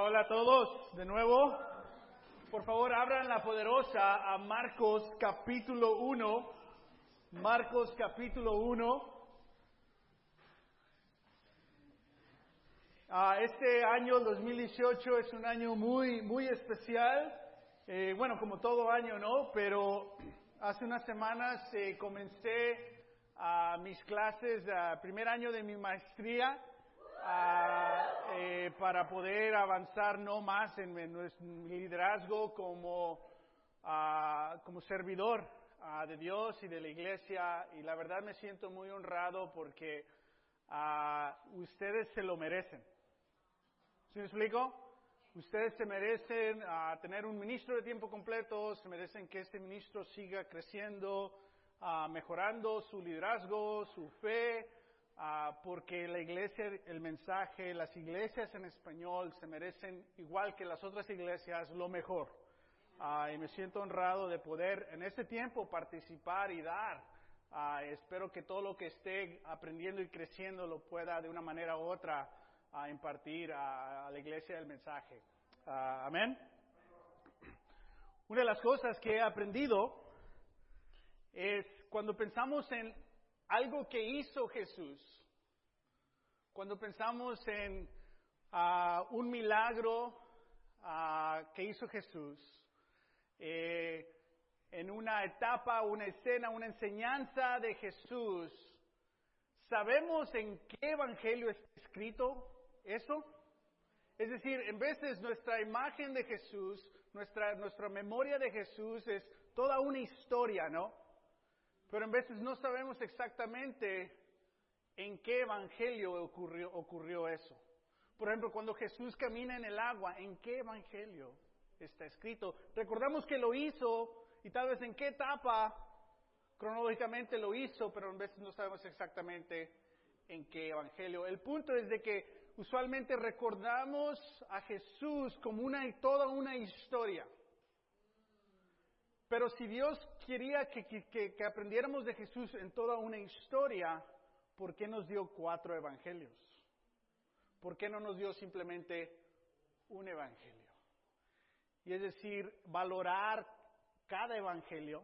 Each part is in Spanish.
Hola a todos, de nuevo. Por favor, abran la poderosa a Marcos capítulo 1. Marcos capítulo 1. Ah, este año 2018 es un año muy, muy especial. Eh, bueno, como todo año, ¿no? Pero hace unas semanas eh, comencé a mis clases, primer año de mi maestría eh, para poder avanzar no más en, mi liderazgo como, como servidor de Dios y de la iglesia. Y la verdad me siento muy honrado porque ustedes se lo merecen. ¿Sí me explico? Ustedes se merecen tener un ministro de tiempo completo, se merecen que este ministro siga creciendo, mejorando su liderazgo, su fe, Ah, porque la iglesia, el mensaje, las iglesias en español se merecen, igual que las otras iglesias, lo mejor. Ah, y me siento honrado de poder en este tiempo participar y dar. Ah, espero que todo lo que esté aprendiendo y creciendo lo pueda de una manera u otra impartir a, la iglesia el mensaje. Amén. Una de las cosas que he aprendido es cuando pensamos en algo que hizo Jesús. Cuando pensamos en ah, un milagro ah, que hizo Jesús, eh, en una etapa, una escena, una enseñanza de Jesús, ¿sabemos en qué evangelio está escrito eso? Es decir, en veces nuestra imagen de Jesús, nuestra, nuestra memoria de Jesús es toda una historia, ¿no? Pero en veces no sabemos exactamente en qué evangelio ocurrió, ocurrió eso. Por ejemplo, cuando Jesús camina en el agua, ¿en qué evangelio está escrito? Recordamos que lo hizo y tal vez en qué etapa cronológicamente lo hizo, pero en veces no sabemos exactamente en qué evangelio. El punto es de que usualmente recordamos a Jesús como una toda una historia. Pero si Dios quería que, aprendiéramos de Jesús en toda una historia, ¿por qué nos dio cuatro evangelios? ¿Por qué no nos dio simplemente un evangelio? Y es decir, valorar cada evangelio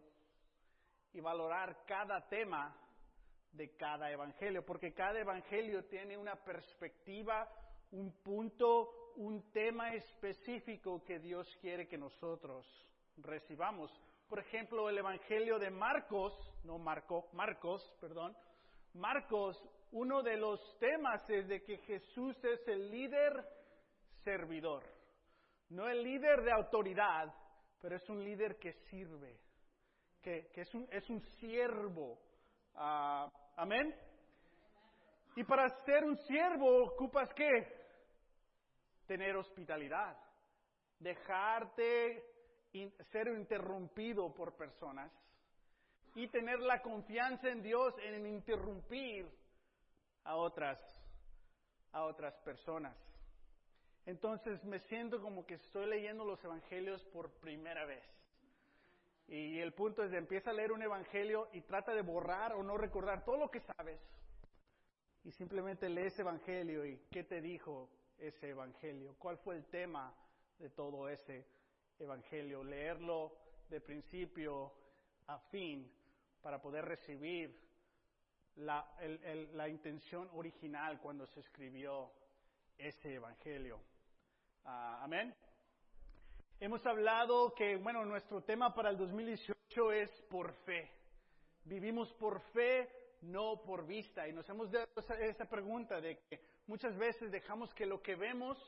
y valorar cada tema de cada evangelio, porque cada evangelio tiene una perspectiva, un punto, un tema específico que Dios quiere que nosotros recibamos por ejemplo, el Evangelio de Marcos, no Marco, Marcos, perdón, Marcos, uno de los temas es de que Jesús es el líder servidor, no el líder de autoridad, pero es un líder que sirve, que, es, un, es, un, siervo. Ah, amén. Y para ser un siervo ocupas qué? Tener hospitalidad, dejarte ser interrumpido por personas y tener la confianza en Dios en interrumpir a otras, a otras personas. Entonces me siento como que estoy leyendo los evangelios por primera vez. Y el punto es de empieza a leer un evangelio y trata de borrar o no recordar todo lo que sabes. Y simplemente lee ese evangelio y qué te dijo ese evangelio, cuál fue el tema de todo ese Evangelio, leerlo de principio a fin para poder recibir la, intención original cuando se escribió ese Evangelio. Ah, amén. Hemos hablado que, bueno, nuestro tema para el 2018 es por fe. Vivimos por fe, no por vista. Y nos hemos dado esa pregunta de que muchas veces dejamos que lo que vemos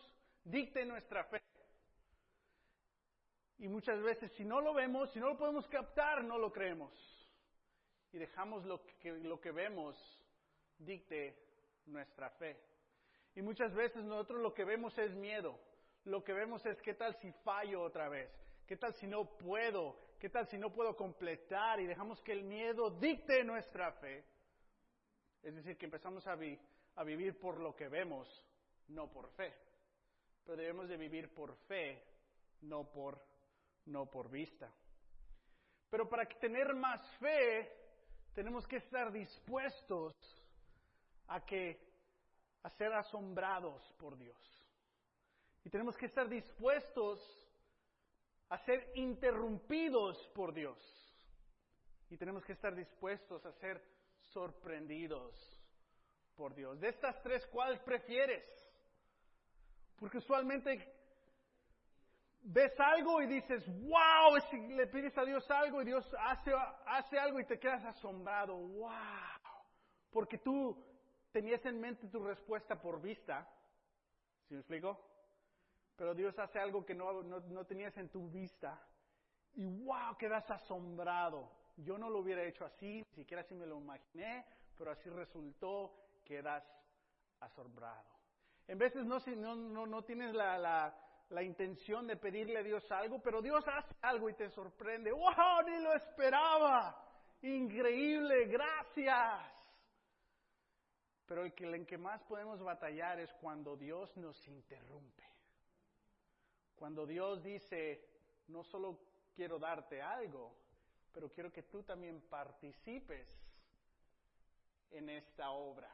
dicte nuestra fe. Y muchas veces si no lo vemos, si no lo podemos captar, no lo creemos. Y dejamos lo que, lo que vemos dicte nuestra fe. Y muchas veces nosotros lo que vemos es miedo. Lo que vemos es qué tal si fallo otra vez. ¿Qué tal si no puedo? ¿Qué tal si no puedo completar? Y dejamos que el miedo dicte nuestra fe. Es decir, que empezamos a, a vivir por lo que vemos, no por fe. Pero debemos de vivir por fe, no por no por vista. Pero para tener más fe, tenemos que estar dispuestos a que a ser asombrados por Dios. Y tenemos que estar dispuestos a ser interrumpidos por Dios. Y tenemos que estar dispuestos a ser sorprendidos por Dios. De estas tres, ¿cuál prefieres? Porque usualmente ves algo y dices, wow, le pides a Dios algo y Dios hace, hace algo y te quedas asombrado, wow. Porque tú tenías en mente tu respuesta por vista. ¿Sí me explico? Pero Dios hace algo que no, no tenías en tu vista. Y wow, quedas asombrado. Yo no lo hubiera hecho así, ni siquiera así me lo imaginé, pero así resultó, quedas asombrado. En veces no, no, no tienes la, la, la, intención de pedirle a Dios algo, pero Dios hace algo y te sorprende. ¡Wow! Ni lo esperaba. Increíble, gracias. Pero el que, en que más podemos batallar es cuando Dios nos interrumpe. Cuando Dios dice, no solo quiero darte algo, pero quiero que tú también participes en esta obra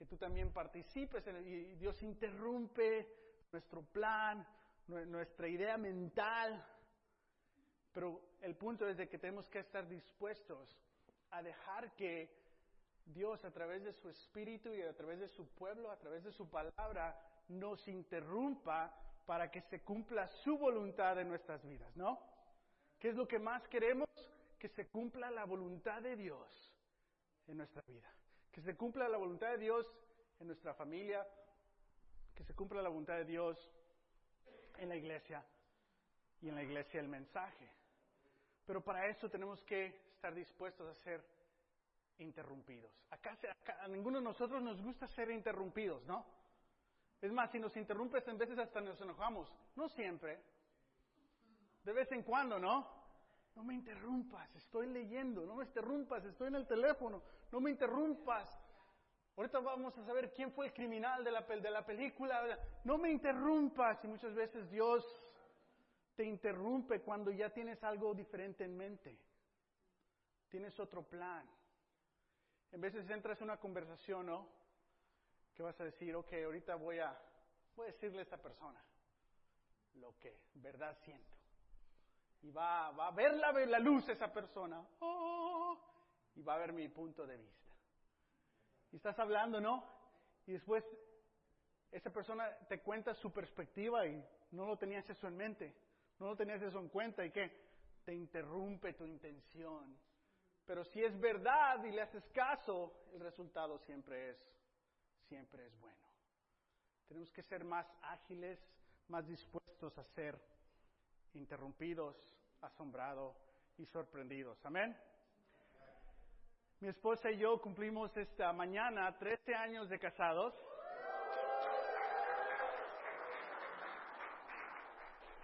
que tú también participes en y Dios interrumpe nuestro plan, nuestra idea mental. Pero el punto es de que tenemos que estar dispuestos a dejar que Dios a través de su espíritu y a través de su pueblo, a través de su palabra, nos interrumpa para que se cumpla su voluntad en nuestras vidas, ¿no? ¿Qué es lo que más queremos? Que se cumpla la voluntad de Dios en nuestra vida que se cumpla la voluntad de Dios en nuestra familia, que se cumpla la voluntad de Dios en la iglesia y en la iglesia el mensaje. Pero para eso tenemos que estar dispuestos a ser interrumpidos. Acá, a ninguno de nosotros nos gusta ser interrumpidos, ¿no? Es más, si nos interrumpes en veces hasta nos enojamos. No siempre. De vez en cuando, ¿no? No me interrumpas, estoy leyendo, no me interrumpas, estoy en el teléfono, no me interrumpas. Ahorita vamos a saber quién fue el criminal de la, de la película. No me interrumpas. Y muchas veces Dios te interrumpe cuando ya tienes algo diferente en mente. Tienes otro plan. En veces entras en una conversación, ¿no? Que vas a decir, ok, ahorita voy a, voy a decirle a esta persona lo que verdad siento y va, va a ver la, la luz esa persona. Oh, y va a ver mi punto de vista. Y estás hablando, ¿no? Y después esa persona te cuenta su perspectiva y no lo tenías eso en mente, no lo tenías eso en cuenta y que te interrumpe tu intención. Pero si es verdad y le haces caso, el resultado siempre es, siempre es bueno. Tenemos que ser más ágiles, más dispuestos a ser interrumpidos, asombrados y sorprendidos. Amén. Mi esposa y yo cumplimos esta mañana 13 años de casados.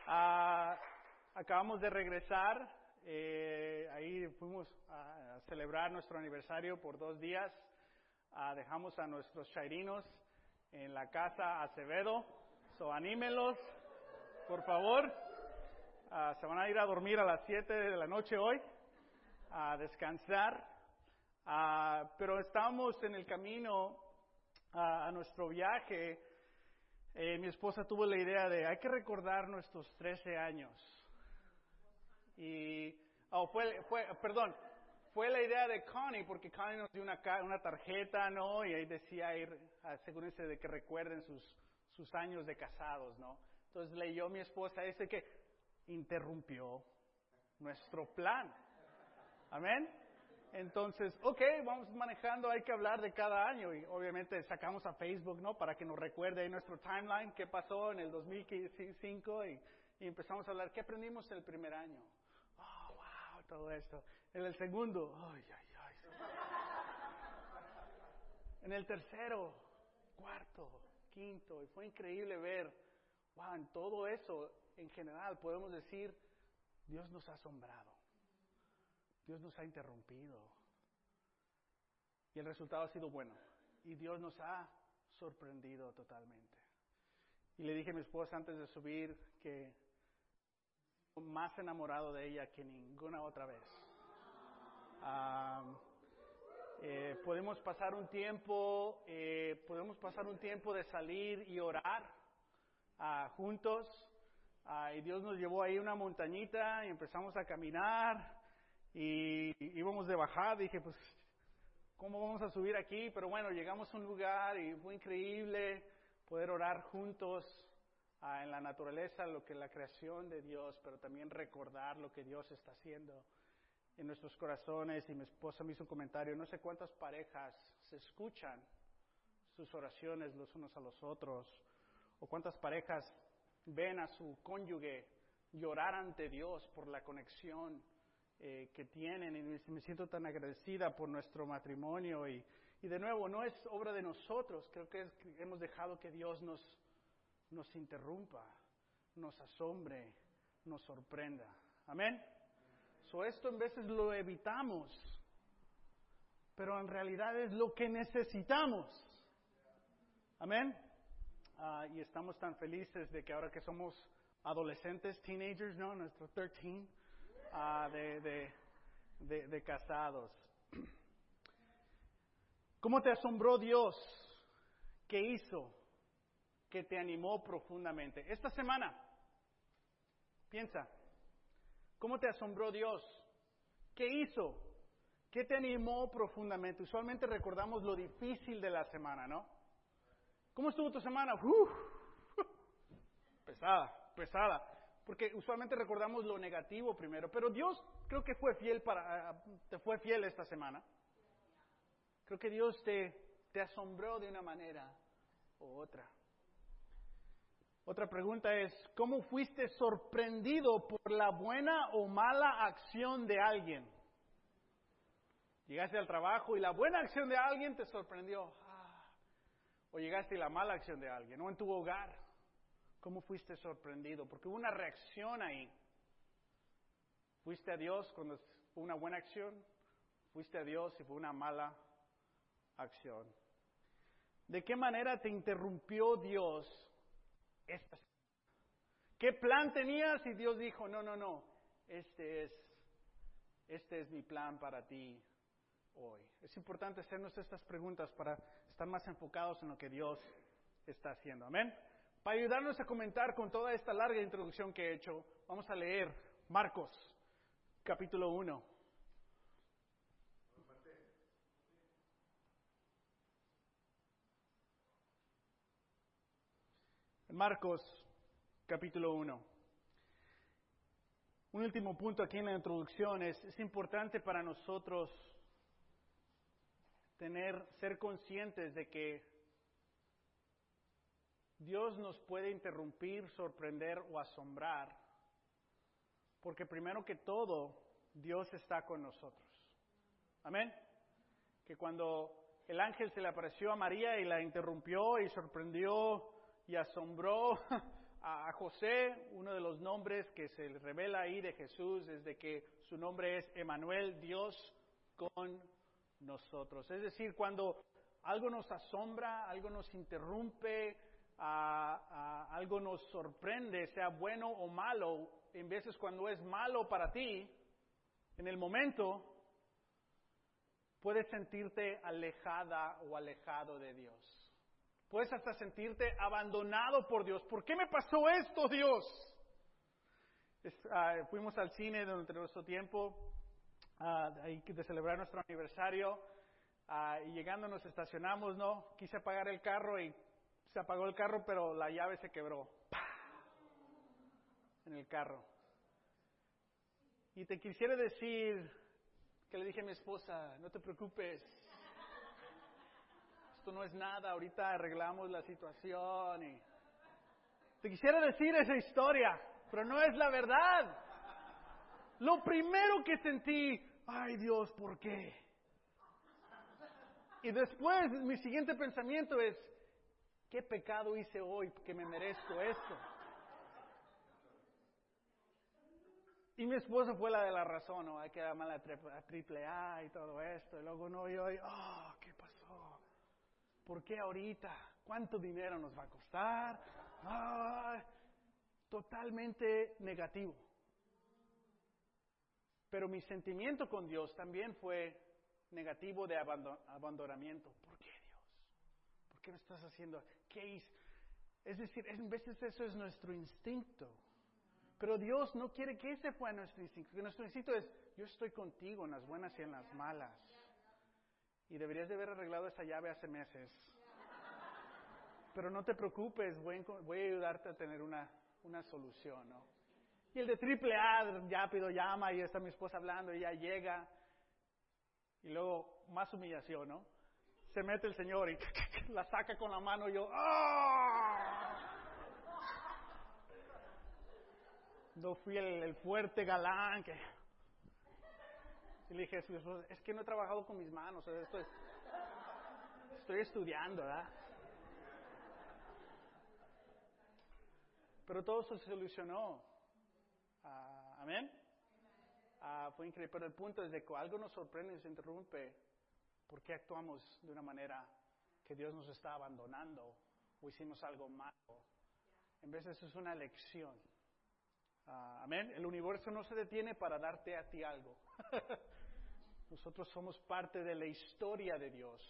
Ah, acabamos de regresar, eh, ahí fuimos a, celebrar nuestro aniversario por dos días. Ah, dejamos a nuestros chairinos en la casa Acevedo, so anímenlos, por favor. Ah, se van a ir a dormir a las 7 de la noche hoy, a descansar. Ah, pero estamos en el camino a nuestro viaje. Eh, mi esposa tuvo la idea de, hay que recordar nuestros 13 años. Y, oh, fue, fue, perdón, fue la idea de Connie, porque Connie nos dio una, una tarjeta, ¿no? Y ahí decía, asegúrense de que recuerden sus, sus años de casados, ¿no? Entonces leyó mi esposa ese que interrumpió nuestro plan. Amén. Entonces, ok, vamos manejando, hay que hablar de cada año y obviamente sacamos a Facebook, ¿no? Para que nos recuerde en nuestro timeline qué pasó en el 2005 y, y empezamos a hablar, ¿qué aprendimos el primer año? Oh, wow, todo esto. En el segundo, ay, ay, ay. En el tercero, cuarto, quinto, y fue increíble ver, wow, en todo eso en general podemos decir, Dios nos ha asombrado, Dios nos ha interrumpido. Y el resultado ha sido bueno. Y Dios nos ha sorprendido totalmente. Y le dije a mi esposa antes de subir que más enamorado de ella que ninguna otra vez. Eh, podemos pasar un tiempo, eh, podemos pasar un tiempo de salir y orar ah, juntos. Ah, y Dios nos llevó ahí una montañita y empezamos a caminar y íbamos de bajada. Dije, pues, ¿cómo vamos a subir aquí? Pero bueno, llegamos a un lugar y fue increíble poder orar juntos ah, en la naturaleza, lo que la creación de Dios, pero también recordar lo que Dios está haciendo en nuestros corazones. Y mi esposa me hizo un comentario, no sé cuántas parejas se escuchan sus oraciones los unos a los otros, o cuántas parejas ven a su cónyuge llorar ante Dios por la conexión eh, que tienen y me siento tan agradecida por nuestro matrimonio y, y de nuevo no es obra de nosotros, creo que, hemos dejado que Dios nos, nos interrumpa, nos asombre, nos sorprenda. Amén. So esto en veces lo evitamos, pero en realidad es lo que necesitamos. Amén. Ah, y estamos tan felices de que ahora que somos adolescentes, teenagers, ¿no? Nuestro 13, de, de, de, casados. ¿Cómo te asombró Dios? ¿Qué hizo? Que te animó profundamente. Esta semana, piensa, ¿cómo te asombró Dios? ¿Qué hizo? ¿Qué te animó profundamente? Usualmente recordamos lo difícil de la semana, ¿no? ¿Cómo estuvo tu semana? pesada, pesada. Porque usualmente recordamos lo negativo primero, pero Dios creo que fue fiel para, te fue fiel esta semana. Creo que Dios te, te asombró de una manera u otra. Otra pregunta es, ¿cómo fuiste sorprendido por la buena o mala acción de alguien? Llegaste al trabajo y la buena acción de alguien te sorprendió o llegaste a la mala acción de alguien, o en tu hogar, ¿cómo fuiste sorprendido? Porque hubo una reacción ahí. ¿Fuiste a Dios cuando fue una buena acción? ¿Fuiste a Dios y fue una mala acción? ¿De qué manera te interrumpió Dios esta ¿Qué plan tenías? Y Dios dijo, no, no, no, este es, este es mi plan para ti hoy. Es importante hacernos estas preguntas para estar más enfocados en lo que Dios está haciendo. Amén. Para ayudarnos a comentar con toda esta larga introducción que he hecho, vamos a leer Marcos, capítulo 1. Marcos, capítulo 1. Un último punto aquí en la introducción es, es importante para nosotros tener, ser conscientes de que Dios nos puede interrumpir, sorprender o asombrar, porque primero que todo, Dios está con nosotros. Amén. Que cuando el ángel se le apareció a María y la interrumpió y sorprendió y asombró a José, uno de los nombres que se revela ahí de Jesús es de que su nombre es Emanuel, Dios con nosotros. Es decir, cuando algo nos asombra, algo nos interrumpe, algo nos sorprende, sea bueno o malo, en veces cuando es malo para ti, en el momento, puedes sentirte alejada o alejado de Dios. Puedes hasta sentirte abandonado por Dios. ¿Por qué me pasó esto, Dios? Ah, fuimos al cine durante nuestro tiempo uh, de celebrar nuestro aniversario ah, y llegando nos estacionamos, ¿no? Quise apagar el carro y se apagó el carro, pero la llave se quebró. En el carro. Y te quisiera decir que le dije a mi esposa, no te preocupes, esto no es nada, ahorita arreglamos la situación. Te quisiera decir esa historia, pero no es la verdad. Lo primero que sentí, ay Dios, ¿por qué? Y después mi siguiente pensamiento es, ¿qué pecado hice hoy que me merezco esto? Y mi esposa fue la de la razón, ¿no? Hay que llamar a triple A y todo esto. Y luego no, yo, oh, ¿qué pasó? ¿Por qué ahorita? ¿Cuánto dinero nos va a costar? totalmente negativo. Pero mi sentimiento con Dios también fue negativo de abandonamiento. ¿Por qué Dios? ¿Por qué me estás haciendo? Es decir, en veces eso es nuestro instinto. Pero Dios no quiere que ese fuera nuestro instinto. nuestro instinto es, yo estoy contigo en las buenas y en las malas. Y deberías de haber arreglado esa llave hace meses. Pero no te preocupes, voy, a ayudarte a tener una, una solución, ¿no? Y el de triple A, rápido llama y está mi esposa hablando y ya llega. Y luego, más humillación, ¿no? Se mete el Señor y la saca con la mano y yo, ¡ah! No fui el, fuerte galán que... Y le dije es que no he trabajado con mis manos, esto estoy estudiando, ¿verdad? Pero todo se solucionó. Ah, amén. Ah, fue increíble. Pero el punto es de que algo nos sorprende y se interrumpe. ¿Por qué actuamos de una manera que Dios nos está abandonando o hicimos algo malo? En vez de eso es una lección. Ah, amén. El universo no se detiene para darte a ti algo. Nosotros somos parte de la historia de Dios.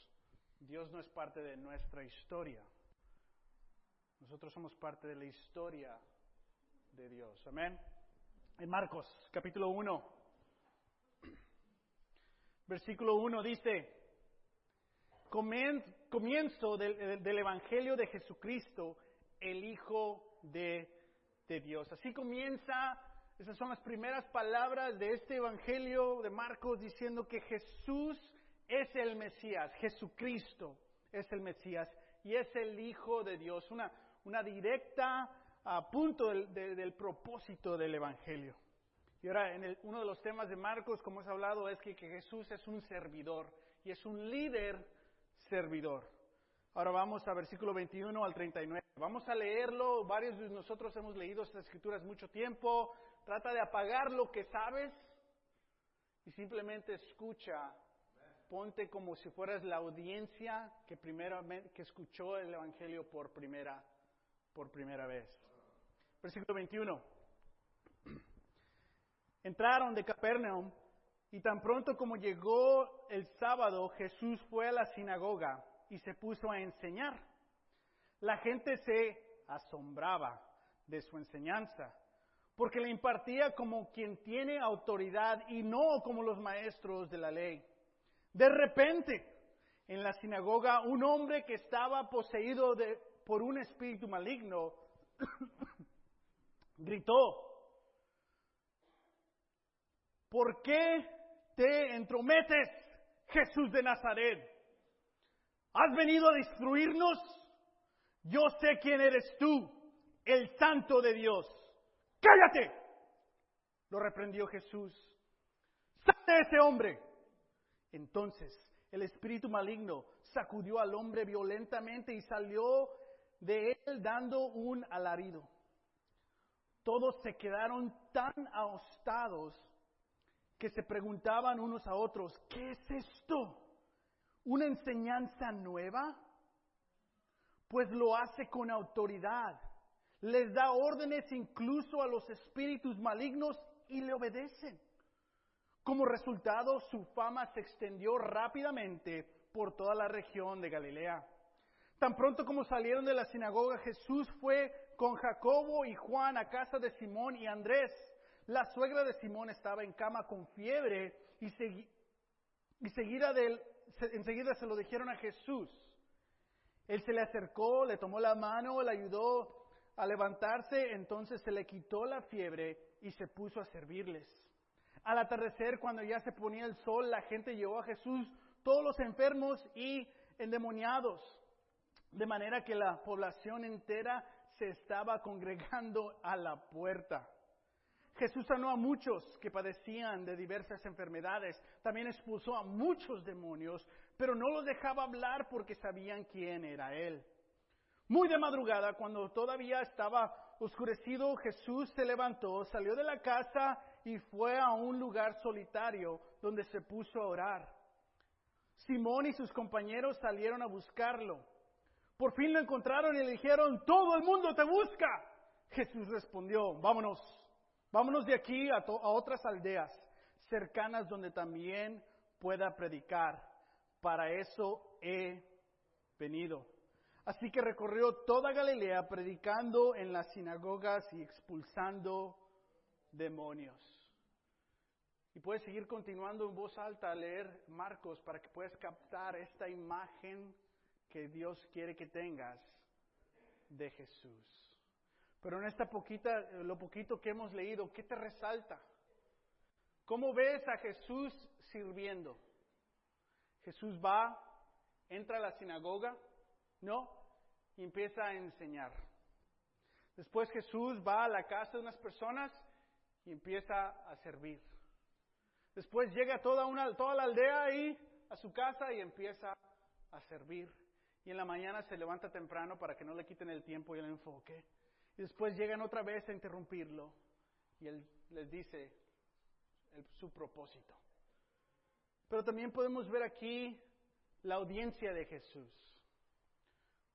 Dios no es parte de nuestra historia. Nosotros somos parte de la historia de Dios. Amén. En Marcos, capítulo 1, versículo 1 dice, comienzo del, Evangelio de Jesucristo, el Hijo de, Dios. Así comienza, esas son las primeras palabras de este Evangelio de Marcos diciendo que Jesús es el Mesías, Jesucristo es el Mesías y es el Hijo de Dios. Una, una directa a punto del, propósito del Evangelio. Y ahora, en uno de los temas de Marcos, como hemos hablado, es que, Jesús es un servidor y es un líder servidor. Ahora vamos a versículo 21 al 39. Vamos a leerlo. Varios de nosotros hemos leído estas escrituras mucho tiempo. Trata de apagar lo que sabes y simplemente escucha. Ponte como si fueras la audiencia que, primeramente, que escuchó el Evangelio por primera por primera vez. Versículo 21. Entraron de Capernaum y tan pronto como llegó el sábado, Jesús fue a la sinagoga y se puso a enseñar. La gente se asombraba de su enseñanza, porque le impartía como quien tiene autoridad y no como los maestros de la ley. De repente, en la sinagoga, un hombre que estaba poseído de por un espíritu maligno, gritó, ¿por qué te entrometes, Jesús de Nazaret? ¿Has venido a destruirnos? Yo sé quién eres tú, el santo de Dios. Cállate. Lo reprendió Jesús. Sale ese hombre. Entonces el espíritu maligno sacudió al hombre violentamente y salió de él dando un alarido. Todos se quedaron tan asustados que se preguntaban unos a otros, ¿qué es esto? ¿Una enseñanza nueva? Pues lo hace con autoridad. Les da órdenes incluso a los espíritus malignos y le obedecen. Como resultado, su fama se extendió rápidamente por toda la región de Galilea. Tan pronto como salieron de la sinagoga, Jesús fue con Jacobo y Juan a casa de Simón y Andrés. La suegra de Simón estaba en cama con fiebre y, enseguida se lo dijeron a Jesús. Él se le acercó, le tomó la mano, le ayudó a levantarse, entonces se le quitó la fiebre y se puso a servirles. Al atardecer, cuando ya se ponía el sol, la gente llevó a Jesús todos los enfermos y endemoniados de manera que la población entera se estaba congregando a la puerta. Jesús sanó a muchos que padecían de diversas enfermedades, también expulsó a muchos demonios, pero no los dejaba hablar porque sabían quién era Él. Muy de madrugada, cuando todavía estaba oscurecido, Jesús se levantó, salió de la casa y fue a un lugar solitario donde se puso a orar. Simón y sus compañeros salieron a buscarlo. Por fin lo encontraron y le dijeron, todo el mundo te busca. Jesús respondió, vámonos, vámonos de aquí a, otras aldeas cercanas donde también pueda predicar. Para eso he venido. Así que recorrió toda Galilea predicando en las sinagogas y expulsando demonios. Y puedes seguir continuando en voz alta a leer Marcos para que puedas captar esta imagen que Dios quiere que tengas de Jesús. Pero en esta poquita, lo poquito que hemos leído, ¿qué te resalta? ¿Cómo ves a Jesús sirviendo? Jesús va, entra a la sinagoga, ¿no? Y empieza a enseñar. Después Jesús va a la casa de unas personas y empieza a servir. Después llega toda, una, toda la aldea ahí a su casa y empieza a servir. Y en la mañana se levanta temprano para que no le quiten el tiempo y el enfoque. Y después llegan otra vez a interrumpirlo y él les dice su propósito. Pero también podemos ver aquí la audiencia de Jesús.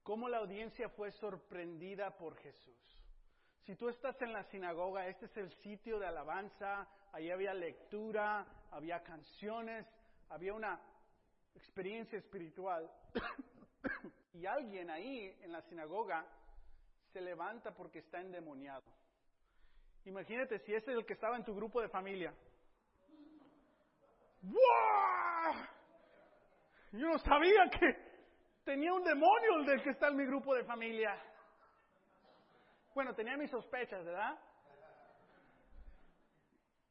Cómo la audiencia fue sorprendida por Jesús. Si tú estás en la sinagoga, este es el sitio de alabanza, ahí había lectura, había canciones, había una experiencia espiritual. y alguien ahí en la sinagoga se levanta porque está endemoniado. Imagínate si ese es el que estaba en tu grupo de familia. ¡Wow! Yo no sabía que tenía un demonio el del que está en mi grupo de familia. Bueno, tenía mis sospechas, ¿verdad?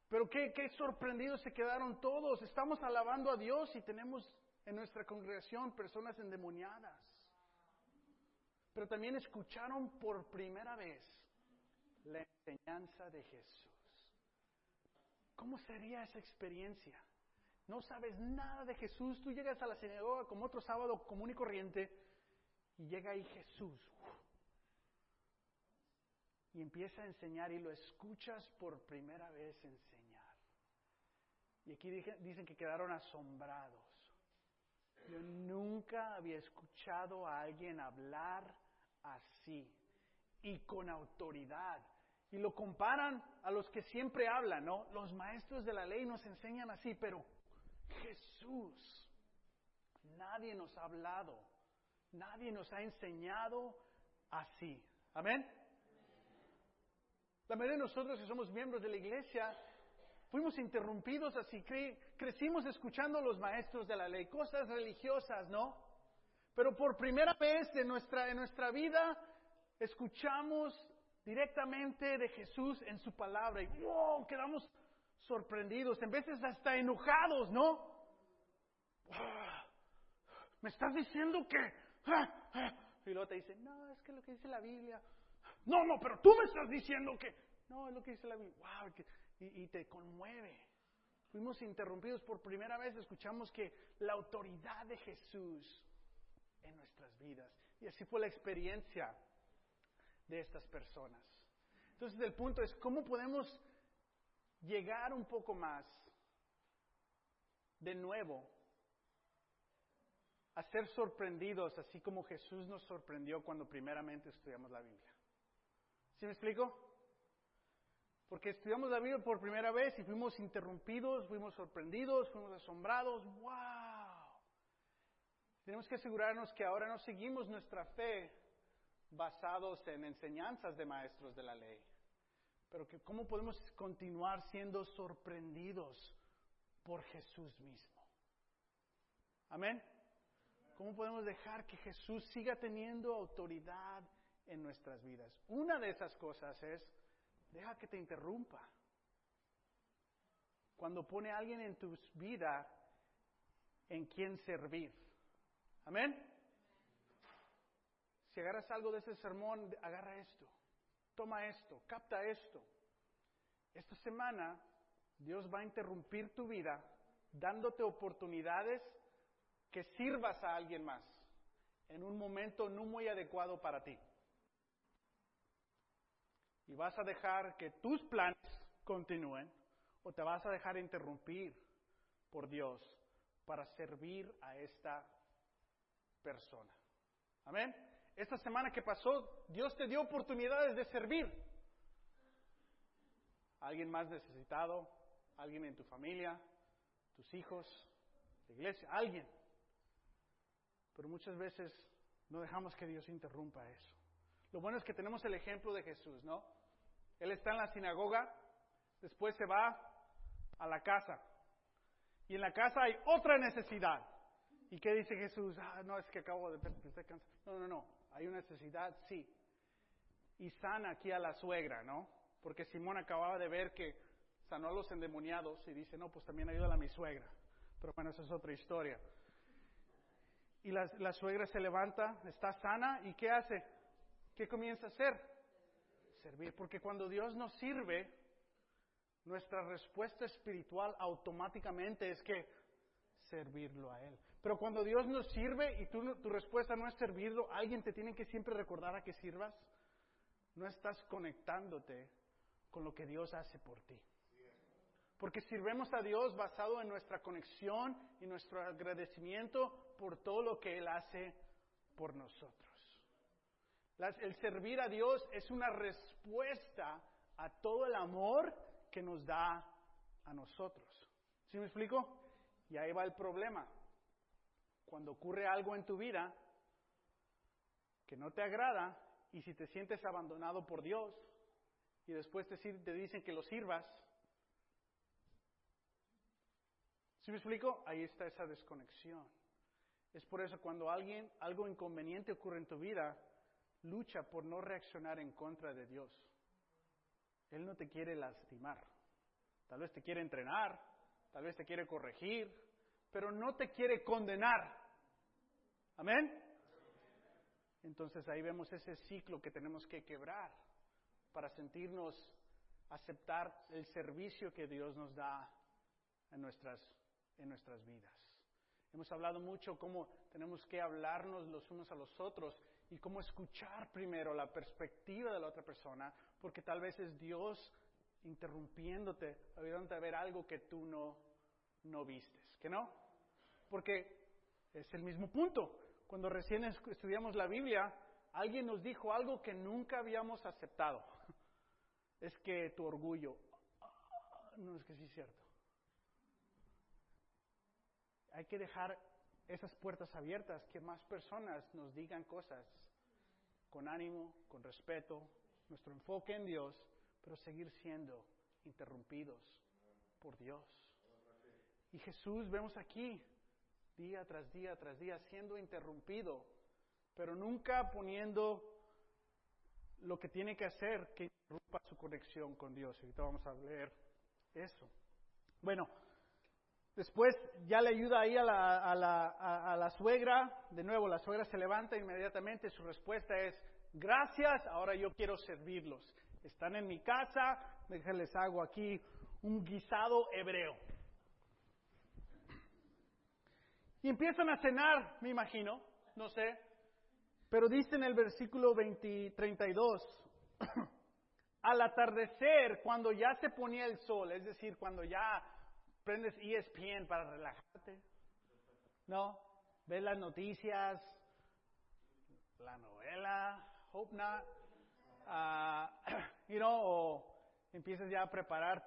Pero qué, qué sorprendidos se quedaron todos. Estamos alabando a Dios y tenemos en nuestra congregación personas endemoniadas. Pero también escucharon por primera vez la enseñanza de Jesús. ¿Cómo sería esa experiencia? No sabes nada de Jesús, tú llegas a la sinagoga como otro sábado común y corriente y llega ahí Jesús y empieza a enseñar y lo escuchas por primera vez enseñar. Y aquí dicen que quedaron asombrados. Yo nunca había escuchado a alguien hablar así y con autoridad. Y lo comparan a los que siempre hablan, ¿no? Los maestros de la ley nos enseñan así, pero Jesús, nadie nos ha hablado, nadie nos ha enseñado así. Amén. La mayoría de nosotros que somos miembros de la iglesia fuimos interrumpidos así, crecimos escuchando a los maestros de la ley, cosas religiosas, ¿no? Pero por primera vez en nuestra, en nuestra vida escuchamos directamente de Jesús en su palabra y wow, quedamos sorprendidos, en veces hasta enojados, ¿no? Me estás diciendo que... Y luego te dice, no, es que lo que dice la Biblia, no, no, pero tú me estás diciendo que... No, es lo que dice la Biblia. Wow, y te conmueve. Fuimos interrumpidos por primera vez, escuchamos que la autoridad de Jesús en nuestras vidas. Y así fue la experiencia de estas personas. Entonces el punto es, ¿cómo podemos llegar un poco más de nuevo a ser sorprendidos, así como Jesús nos sorprendió cuando primeramente estudiamos la Biblia? ¿Sí me explico? Porque estudiamos la Biblia por primera vez y fuimos interrumpidos, fuimos sorprendidos, fuimos asombrados. ¡Wow! Tenemos que asegurarnos que ahora no seguimos nuestra fe basados en enseñanzas de maestros de la ley, pero que cómo podemos continuar siendo sorprendidos por Jesús mismo. Amén. ¿Cómo podemos dejar que Jesús siga teniendo autoridad en nuestras vidas. Una de esas cosas es, deja que te interrumpa. Cuando pone a alguien en tu vida en quien servir. Amén. Si agarras algo de ese sermón, agarra esto, toma esto, capta esto. Esta semana Dios va a interrumpir tu vida dándote oportunidades que sirvas a alguien más en un momento no muy adecuado para ti y vas a dejar que tus planes continúen o te vas a dejar interrumpir por Dios para servir a esta persona. Amén. Esta semana que pasó, Dios te dio oportunidades de servir. alguien más necesitado, alguien en tu familia, tus hijos, la iglesia, alguien. Pero muchas veces No dejamos que Dios interrumpa eso. Lo bueno es que tenemos el ejemplo de Jesús, ¿no? Él está en la sinagoga, después se va a la casa. Y en la casa hay otra necesidad. ¿Y qué dice Jesús? Ah, no, es que acabo de... No, no, no. Hay una necesidad, sí. Y sana aquí a la suegra, ¿no? Porque Simón acababa de ver que sanó a los endemoniados y dice, no, pues también ayuda a mi suegra. Pero bueno, esa es otra historia. Y la, la suegra se levanta, está sana y ¿qué hace? ¿Qué comienza a hacer? Servir. Porque cuando Dios nos sirve, nuestra respuesta espiritual automáticamente es que servirlo a Él. Pero cuando Dios nos sirve y tu, tu respuesta no es servirlo, alguien te tiene que siempre recordar a que sirvas. No estás conectándote con lo que Dios hace por ti. Porque sirvemos a Dios basado en nuestra conexión y nuestro agradecimiento por todo lo que Él hace por nosotros. el servir a Dios es una respuesta a todo el amor que nos da a nosotros. ¿Sí me explico? Y ahí va el problema. Cuando ocurre algo en tu vida que no te agrada y si te sientes abandonado por Dios y después te, te dicen que lo sirvas, ¿Sí me explico? Ahí está esa desconexión. Es por eso cuando alguien, algo inconveniente ocurre en tu vida, lucha por no reaccionar en contra de Dios. Él no te quiere lastimar. Tal vez te quiere entrenar, tal vez te quiere corregir, pero no te quiere condenar. Amén. Entonces ahí vemos ese ciclo que tenemos que quebrar para sentirnos aceptar el servicio que Dios nos da en nuestras en nuestras vidas. Hemos hablado mucho cómo tenemos que hablarnos los unos a los otros y cómo escuchar primero la perspectiva de la otra persona, porque tal vez es Dios interrumpiéndote, ayudándote a ver algo que tú no, no vistes, ¿que no? Porque es el mismo punto. Cuando recién estudiamos la Biblia, alguien nos dijo algo que nunca habíamos aceptado. Es que tu orgullo, no es que sí es cierto hay que dejar esas puertas abiertas, que más personas nos digan cosas con ánimo, con respeto, nuestro enfoque en Dios, pero seguir siendo interrumpidos por Dios. Y Jesús vemos aquí, día tras día tras día, siendo interrumpido, pero nunca poniendo lo que tiene que hacer que interrumpa su conexión con Dios. Ahorita vamos a leer eso. Bueno, Después ya le ayuda ahí a la, a, la, suegra. De nuevo, la suegra se levanta inmediatamente. Su respuesta es, gracias, ahora yo quiero servirlos. Están en mi casa, déjenles hago aquí un guisado hebreo. Y empiezan a cenar, me imagino, no sé. Pero dice en el versículo 20, 32, al atardecer, cuando ya se ponía el sol, es decir, cuando ya prendes ESPN para relajarte, ¿no? Ves las noticias, la novela, Hope Not, uh, you know, o empiezas ya a preparar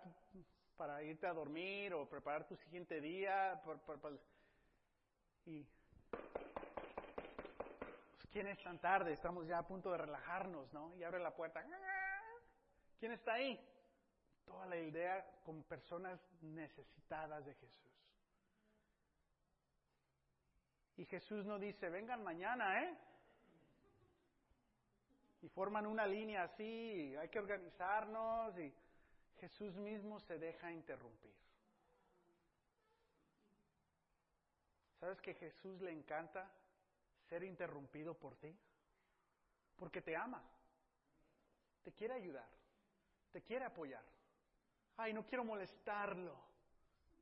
para irte a dormir o preparar tu siguiente día. Y pues, ¿quién es tan tarde? Estamos ya a punto de relajarnos, ¿no? Y abre la puerta. ¿Quién está ahí? toda la idea con personas necesitadas de Jesús. Y Jesús no dice, vengan mañana, ¿eh? Y forman una línea así, hay que organizarnos y Jesús mismo se deja interrumpir. ¿Sabes que Jesús le encanta ser interrumpido por ti? Porque te ama, te quiere ayudar, te quiere apoyar ay, no quiero molestarlo.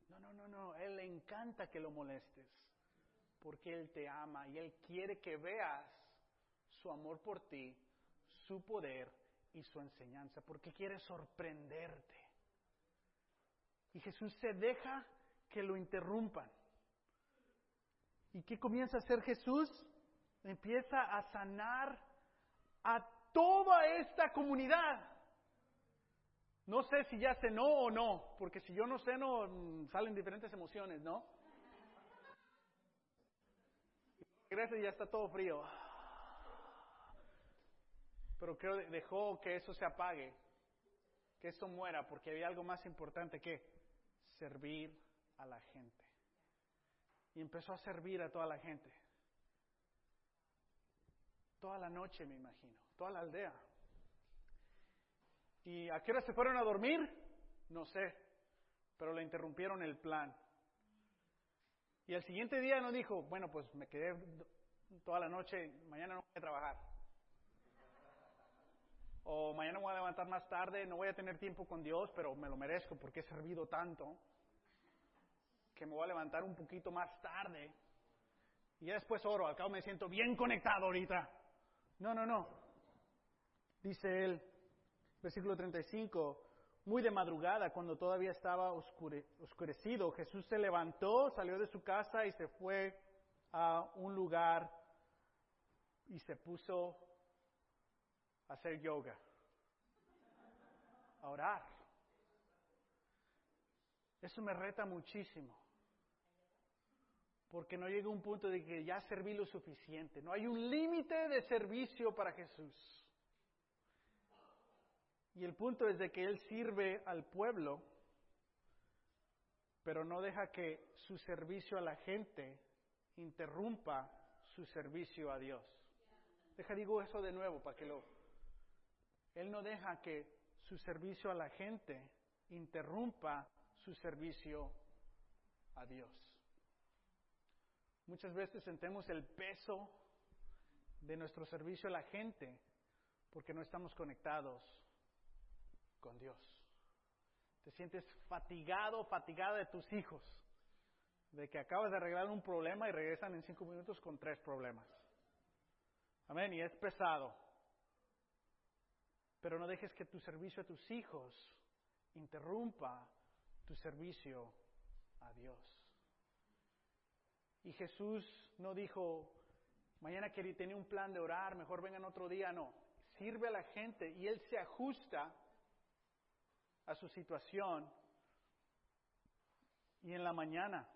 No, no, no, no, Él le encanta que lo molestes, porque Él te ama y Él quiere que veas su amor por ti, su poder y su enseñanza, porque quiere sorprenderte. Y Jesús se deja que lo interrumpan. ¿Y qué comienza a hacer Jesús? Empieza a sanar a toda esta comunidad. No sé si ya cenó o no, porque si yo no ceno, mm, salen diferentes emociones, ¿no? Regresa y ya está todo frío. pero creo que dejó que eso se apague, que esto muera, porque había algo más importante que servir a la gente. Y empezó a servir a toda la gente. Toda la noche, me imagino, toda la aldea. ¿Y a qué hora se fueron a dormir? No sé, pero le interrumpieron el plan. Y el siguiente día no dijo, bueno, pues me quedé toda la noche, mañana no voy a trabajar. O mañana me voy a levantar más tarde, no voy a tener tiempo con Dios, pero me lo merezco porque he servido tanto que me voy a levantar un poquito más tarde. Y ya después oro, al cabo me siento bien conectado ahorita. No, no, no. Dice él, versículo 35, muy de madrugada, cuando todavía estaba oscurecido, Jesús se levantó, salió de su casa y se fue a un lugar y se puso a hacer yoga, a orar. Eso me reta muchísimo, porque no llega un punto de que ya serví lo suficiente, no hay un límite de servicio para Jesús. Y el punto es de que Él sirve al pueblo, pero no deja que su servicio a la gente interrumpa su servicio a Dios. Deja, digo eso de nuevo para que lo... Él no deja que su servicio a la gente interrumpa su servicio a Dios. Muchas veces sentimos el peso de nuestro servicio a la gente porque no estamos conectados con Dios. Te sientes fatigado, fatigada de tus hijos, de que acabas de arreglar un problema y regresan en cinco minutos con tres problemas. Amén, y es pesado. Pero no dejes que tu servicio a tus hijos interrumpa tu servicio a Dios. Y Jesús no dijo, mañana que tenía un plan de orar, mejor vengan otro día, no. Sirve a la gente y Él se ajusta a su situación. Y en la mañana,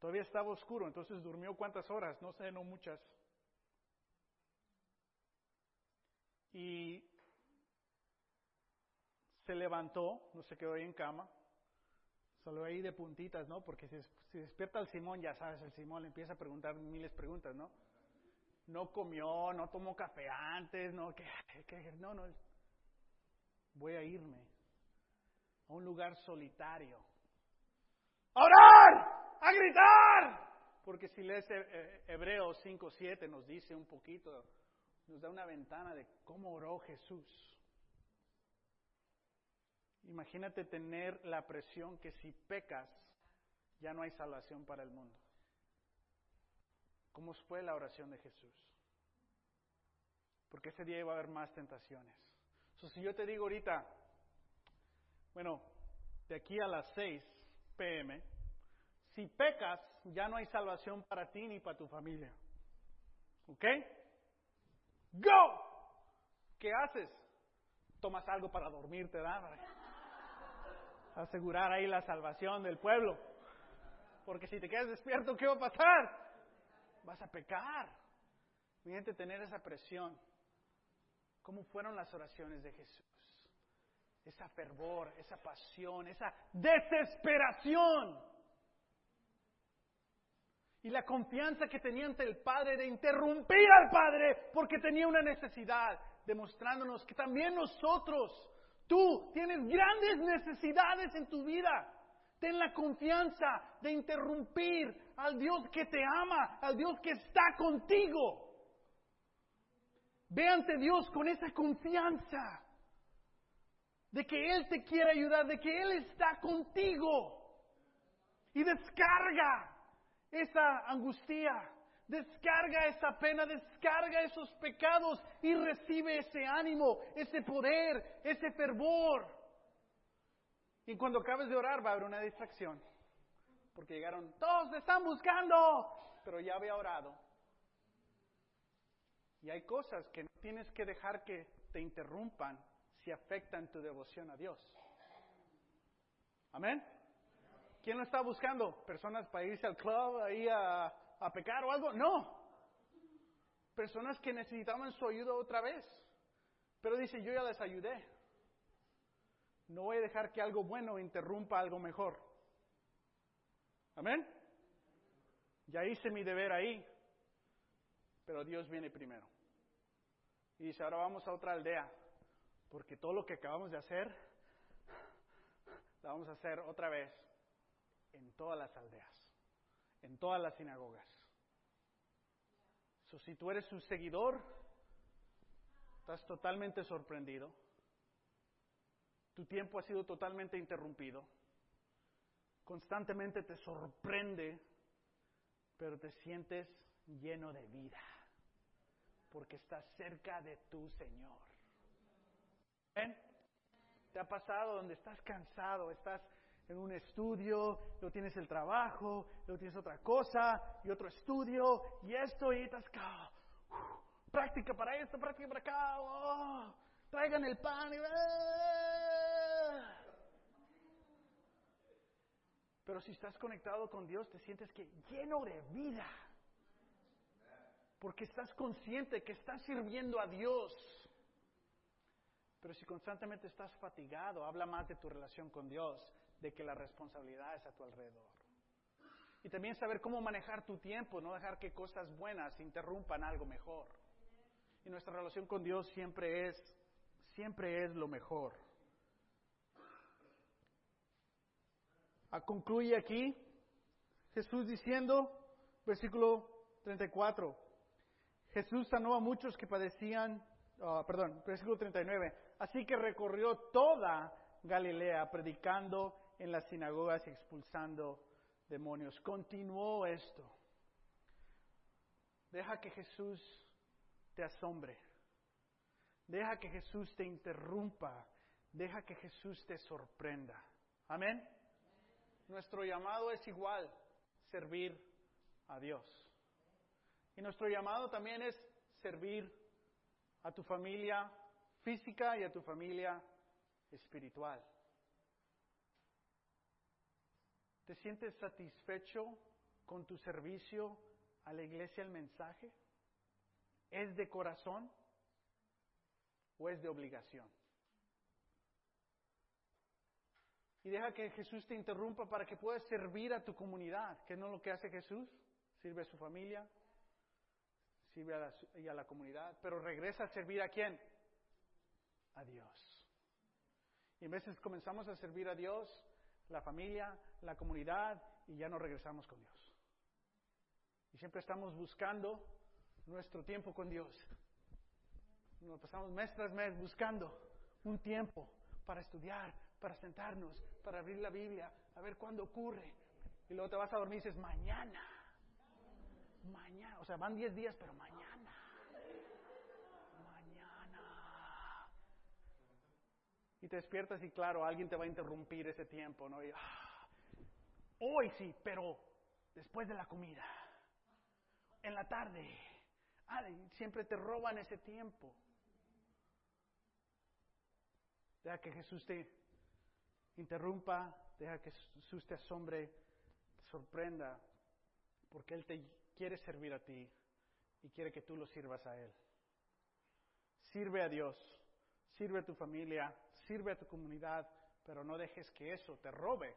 todavía estaba oscuro, entonces durmió cuántas horas, no sé, no muchas. Y se levantó, no se quedó ahí en cama, salió ahí de puntitas, ¿no? Porque si, despierta el Simón, ya sabes, el Simón le empieza a preguntar miles de preguntas, ¿no? No comió, no tomó café antes, no, que, no, no, voy a irme a un lugar solitario. ¡A orar! ¡A gritar! Porque si lees Hebreos 5.7 nos dice un poquito, nos da una ventana de cómo oró Jesús. Imagínate tener la presión que si pecas ya no hay salvación para el mundo. ¿Cómo fue la oración de Jesús? Porque ese día iba a haber más tentaciones. si yo te digo ahorita, bueno, de aquí a las 6 pm, si pecas, ya no hay salvación para ti ni para tu familia. ¿Ok? ¡Go! ¿Qué haces? Tomas algo para dormirte, ¿verdad? Asegurar ahí la salvación del pueblo. Porque si te quedas despierto, ¿qué va a pasar? Vas a pecar. Fíjate tener esa presión. ¿Cómo fueron las oraciones de Jesús? esa fervor, esa pasión, esa desesperación. Y la confianza que tenía ante el Padre de interrumpir al Padre porque tenía una necesidad, demostrándonos que también nosotros, tú tienes grandes necesidades en tu vida. Ten la confianza de interrumpir al Dios que te ama, al Dios que está contigo. Ve ante Dios con esa confianza de que Él te quiere ayudar, de que Él está contigo. Y descarga esa angustia, descarga esa pena, descarga esos pecados y recibe ese ánimo, ese poder, ese fervor. Y cuando acabes de orar va a haber una distracción, porque llegaron, todos están buscando, pero ya había orado. Y hay cosas que no tienes que dejar que te interrumpan si afectan tu devoción a Dios. Amén. ¿Quién lo está buscando? ¿Personas para irse al club ahí a, a pecar o algo? No. Personas que necesitaban su ayuda otra vez. Pero dice, yo ya les ayudé. No voy a dejar que algo bueno interrumpa algo mejor. Amén. Ya hice mi deber ahí, pero Dios viene primero. Y dice, ahora vamos a otra aldea, porque todo lo que acabamos de hacer, lo vamos a hacer otra vez en todas las aldeas, en todas las sinagogas. So, si tú eres su seguidor, estás totalmente sorprendido. Tu tiempo ha sido totalmente interrumpido. Constantemente te sorprende, pero te sientes lleno de vida, porque estás cerca de tu Señor. ¿Ven? ¿Te ha pasado donde estás cansado, estás en un estudio, luego tienes el trabajo, luego tienes otra cosa, y otro estudio, y esto, y estás acá. práctica para esto, práctica para acá. Oh, traigan el pan. Y. Pero si estás conectado con Dios, te sientes que lleno de vida. Porque estás consciente que estás sirviendo a Dios. Pero si constantemente estás fatigado, habla más de tu relación con Dios de que la responsabilidad es a tu alrededor. Y también saber cómo manejar tu tiempo, no dejar que cosas buenas interrumpan algo mejor. Y nuestra relación con Dios siempre es, siempre es lo mejor. A concluye aquí Jesús diciendo, versículo 34, Jesús sanó a muchos que padecían, ah, perdón, versículo 39, así que recorrió toda Galilea predicando en las sinagogas expulsando demonios. Continuó esto. Deja que Jesús te asombre. Deja que Jesús te interrumpa. Deja que Jesús te sorprenda. Amén. Nuestro llamado es igual, servir a Dios. Y nuestro llamado también es servir a tu familia física y a tu familia espiritual. ¿Te sientes satisfecho con tu servicio a la iglesia, el mensaje? ¿Es de corazón o es de obligación? Y deja que Jesús te interrumpa para que puedas servir a tu comunidad, que no es lo que hace Jesús. Sirve a su familia, sirve a la, y a la comunidad, pero regresa a servir a quién? A Dios. Y en veces comenzamos a servir a Dios la familia, la comunidad y ya no regresamos con Dios. Y siempre estamos buscando nuestro tiempo con Dios. Nos pasamos mes tras mes buscando un tiempo para estudiar, para sentarnos, para abrir la Biblia, a ver cuándo ocurre. Y luego te vas a dormir y dices, mañana, mañana, o sea, van 10 días, pero mañana. Y te despiertas y claro, alguien te va a interrumpir ese tiempo, ¿no? Y, ah, hoy sí, pero después de la comida, en la tarde, siempre te roban ese tiempo. Deja que Jesús te interrumpa, deja que Jesús te asombre, te sorprenda, porque Él te quiere servir a ti y quiere que tú lo sirvas a Él. Sirve a Dios, sirve a tu familia, sirve a tu comunidad, pero no dejes que eso te robe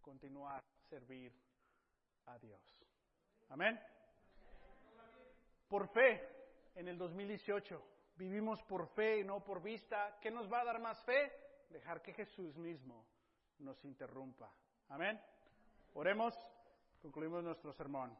continuar servir a Dios. Amén. Por fe, en el 2018, vivimos por fe y no por vista. ¿Qué nos va a dar más fe? Dejar que Jesús mismo nos interrumpa. Amén. Oremos, concluimos nuestro sermón.